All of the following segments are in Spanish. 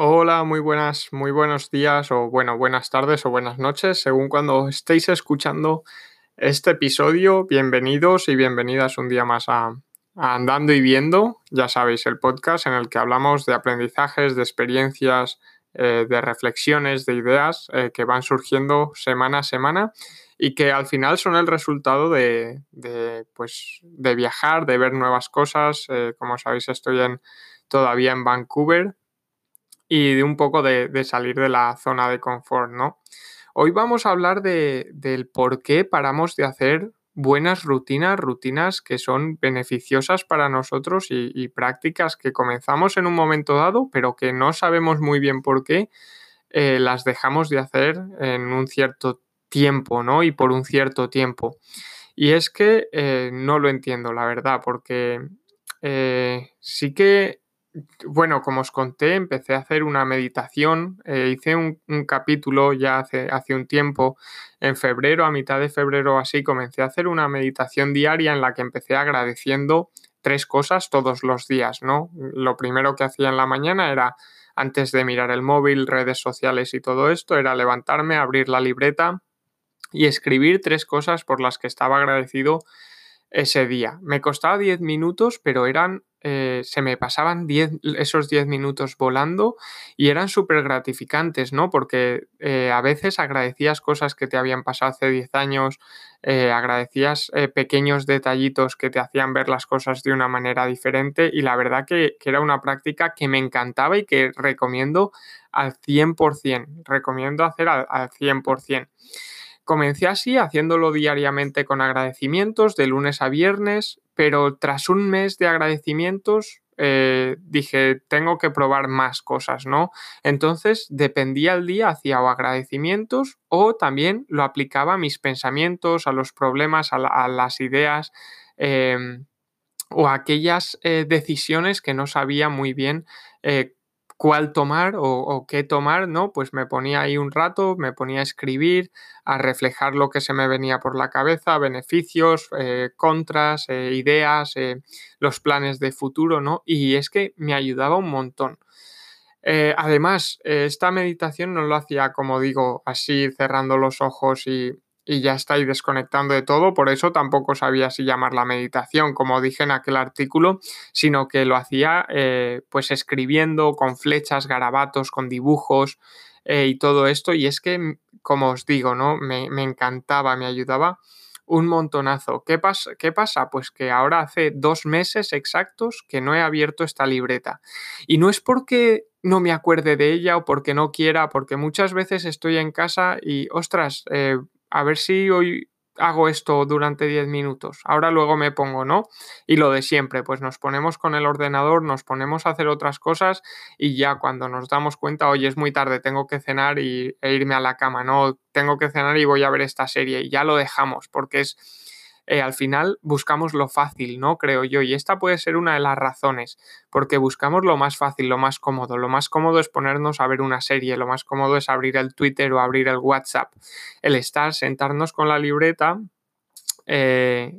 Hola, muy buenas, muy buenos días o bueno, buenas tardes o buenas noches, según cuando estéis escuchando este episodio. Bienvenidos y bienvenidas un día más a, Andando y Viendo, ya sabéis, el podcast en el que hablamos de aprendizajes, de experiencias, eh, de reflexiones, de ideas eh, que van surgiendo semana a semana y que al final son el resultado de, pues, de viajar, de ver nuevas cosas. Eh, como sabéis, estoy en, todavía en Vancouver y de un poco de, salir de la zona de confort, ¿no? Hoy vamos a hablar de, del por qué paramos de hacer buenas rutinas, rutinas que son beneficiosas para nosotros y, prácticas que comenzamos en un momento dado, pero que no sabemos muy bien por qué eh, las dejamos de hacer en un cierto tiempo, ¿no? Y por un cierto tiempo. Y es que eh, no lo entiendo, la verdad, porque eh, sí que bueno, como os conté, empecé a hacer una meditación. Eh, hice un, capítulo ya hace, hace, un tiempo, en febrero, a mitad de febrero así, comencé a hacer una meditación diaria en la que empecé agradeciendo tres cosas todos los días, ¿no? Lo primero que hacía en la mañana era, antes de mirar el móvil, redes sociales y todo esto, era levantarme, abrir la libreta y escribir tres cosas por las que estaba agradecido ese día. Me costaba 10 minutos, pero eran, eh, se me pasaban esos 10 minutos volando y eran súper gratificantes, ¿no? Porque eh, a veces agradecías cosas que te habían pasado hace 10 años, eh, agradecías pequeños detallitos que te hacían ver las cosas de una manera diferente y la verdad que, era una práctica que me encantaba y que recomiendo al 100%, recomiendo hacer al, al 100%. Comencé así, haciéndolo diariamente con agradecimientos de lunes a viernes, pero tras un mes de agradecimientos eh, dije, tengo que probar más cosas, ¿no? Entonces, dependía el día, hacía o agradecimientos o también lo aplicaba a mis pensamientos, a los problemas, a, las ideas em, o a aquellas eh, decisiones que no sabía muy bien eh, cuál tomar o, qué tomar, ¿no? Pues me ponía ahí un rato, me ponía a escribir, a reflejar lo que se me venía por la cabeza, beneficios, eh, contras, eh, ideas, eh, los planes de futuro, ¿no? Y es que me ayudaba un montón. además, esta meditación no lo hacía, como digo, así cerrando los ojos y, y ya estáis desconectando de todo, por eso tampoco sabía si llamarla meditación, como dije en aquel artículo, sino que lo hacía eh, pues escribiendo con flechas, garabatos, con dibujos eh, y todo esto, y es que, como os digo, ¿no? Me, encantaba, me ayudaba un montonazo. ¿Qué pasa? ¿Qué pasa? Pues que ahora hace dos meses exactos que no he abierto esta libreta. Y no es porque no me acuerde de ella o porque no quiera, porque muchas veces estoy en casa y, ostras, eh, a ver si hoy hago esto durante 10 minutos, ahora luego me pongo, ¿no? Y lo de siempre, pues nos ponemos con el ordenador, nos ponemos a hacer otras cosas y ya cuando nos damos cuenta, oye, es muy tarde, tengo que cenar y, e irme a la cama, ¿no? Tengo que cenar y voy a ver esta serie y ya lo dejamos porque es eh, al final buscamos lo fácil, ¿no? Creo yo. Y esta puede ser una de las razones, porque buscamos lo más fácil, lo más cómodo. Lo más cómodo es ponernos a ver una serie, lo más cómodo es abrir el Twitter o abrir el WhatsApp. El estar, sentarnos con la libreta. Eh,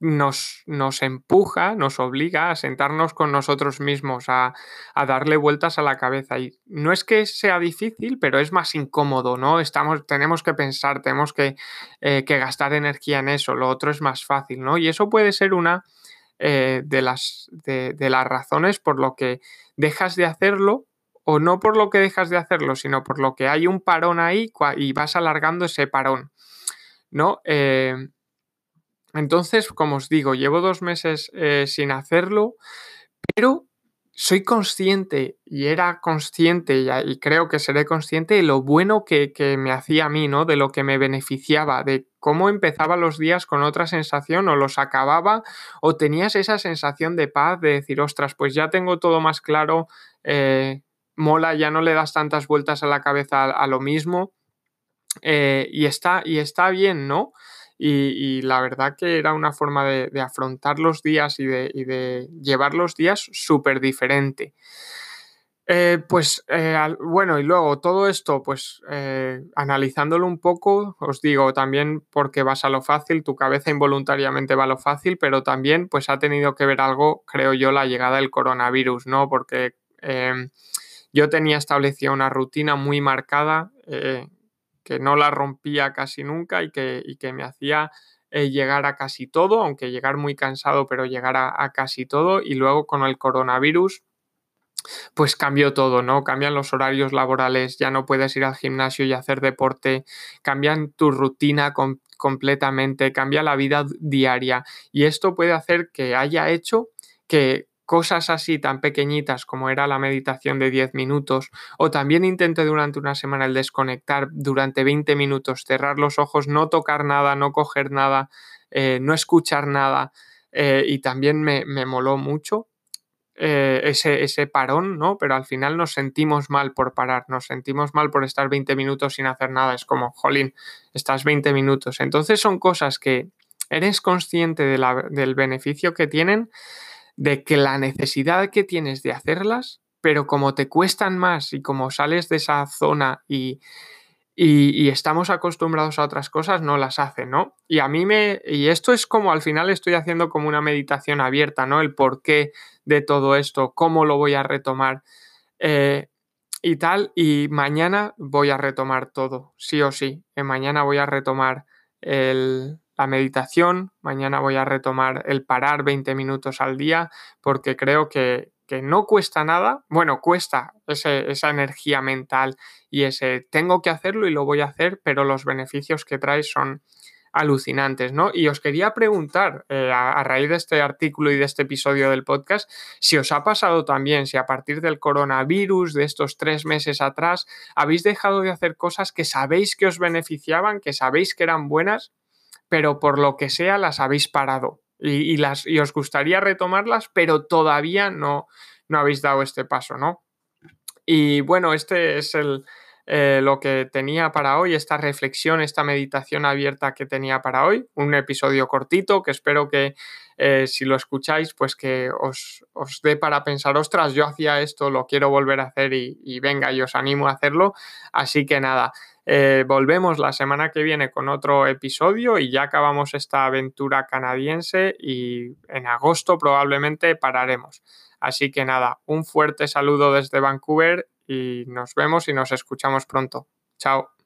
nos, nos, empuja, nos obliga a sentarnos con nosotros mismos, a, darle vueltas a la cabeza. Y no es que sea difícil, pero es más incómodo, ¿no? Estamos, tenemos que pensar, tenemos que, eh, que gastar energía en eso, lo otro es más fácil, ¿no? Y eso puede ser una eh, de, las, de las razones por lo que dejas de hacerlo o no por lo que dejas de hacerlo, sino por lo que hay un parón ahí y vas alargando ese parón, ¿no? Eh, entonces, como os digo, llevo dos meses eh, sin hacerlo, pero soy consciente y era consciente y, creo que seré consciente de lo bueno que, me hacía a mí, ¿no? De lo que me beneficiaba, de cómo empezaba los días con otra sensación o los acababa o tenías esa sensación de paz, de decir, ostras, pues ya tengo todo más claro, eh, mola, ya no le das tantas vueltas a la cabeza a, lo mismo eh, y, está, y está bien, ¿no? Y, la verdad que era una forma de, afrontar los días y de, llevar los días súper diferente. Eh, pues eh, bueno, y luego todo esto, pues eh, analizándolo un poco, os digo también porque vas a lo fácil, tu cabeza involuntariamente va a lo fácil, pero también pues ha tenido que ver algo, creo yo, la llegada del coronavirus, ¿no? Porque yo tenía establecida una rutina muy marcada que no la rompía casi nunca y que, que me hacía eh, llegar a casi todo, aunque llegar muy cansado, pero llegar a, casi todo. Y luego con el coronavirus, pues cambió todo, ¿no? Cambian los horarios laborales, ya no puedes ir al gimnasio y hacer deporte, cambian tu rutina completamente, cambia la vida diaria. Y esto puede hacer que haya hecho que cosas así tan pequeñitas como era la meditación de 10 minutos o también intenté durante una semana el desconectar durante 20 minutos, cerrar los ojos, no tocar nada, no coger nada, eh, no escuchar nada eh, y también me, moló mucho eh, ese, ese, parón, ¿no? Pero al final nos sentimos mal por parar, nos sentimos mal por estar 20 minutos sin hacer nada, es como, jolín, estás 20 minutos. Entonces son cosas que eres consciente del beneficio que tienen de que la necesidad que tienes de hacerlas, pero como te cuestan más y como sales de esa zona y, y, estamos acostumbrados a otras cosas, no las hacen, ¿no? Y a mí me, y esto es como al final estoy haciendo como una meditación abierta, ¿no? El porqué de todo esto, cómo lo voy a retomar eh, y tal, y mañana voy a retomar todo, sí o sí, mañana voy a retomar el, la meditación, mañana voy a retomar el parar 20 minutos al día porque creo que, no cuesta nada, bueno, cuesta esa energía mental y ese tengo que hacerlo y lo voy a hacer, pero los beneficios que trae son alucinantes, ¿no? Y os quería preguntar, eh, a, raíz de este artículo y de este episodio del podcast, si os ha pasado también, si a partir del coronavirus, de estos tres meses atrás, habéis dejado de hacer cosas que sabéis que os beneficiaban, que sabéis que eran buenas pero por lo que sea las habéis parado y, las, y os gustaría retomarlas, pero todavía no, no habéis dado este paso, ¿no? Y bueno, este es el, eh, lo que tenía para hoy, esta reflexión, esta meditación abierta que tenía para hoy. Un episodio cortito que espero que eh, si lo escucháis, pues que os, dé para pensar, ostras, yo hacía esto, lo quiero volver a hacer y, y venga, y os animo a hacerlo. Así que nada, eh, volvemos la semana que viene con otro episodio y ya acabamos esta aventura canadiense y en agosto probablemente pararemos. Así que nada, un fuerte saludo desde Vancouver y nos vemos y nos escuchamos pronto. Chao.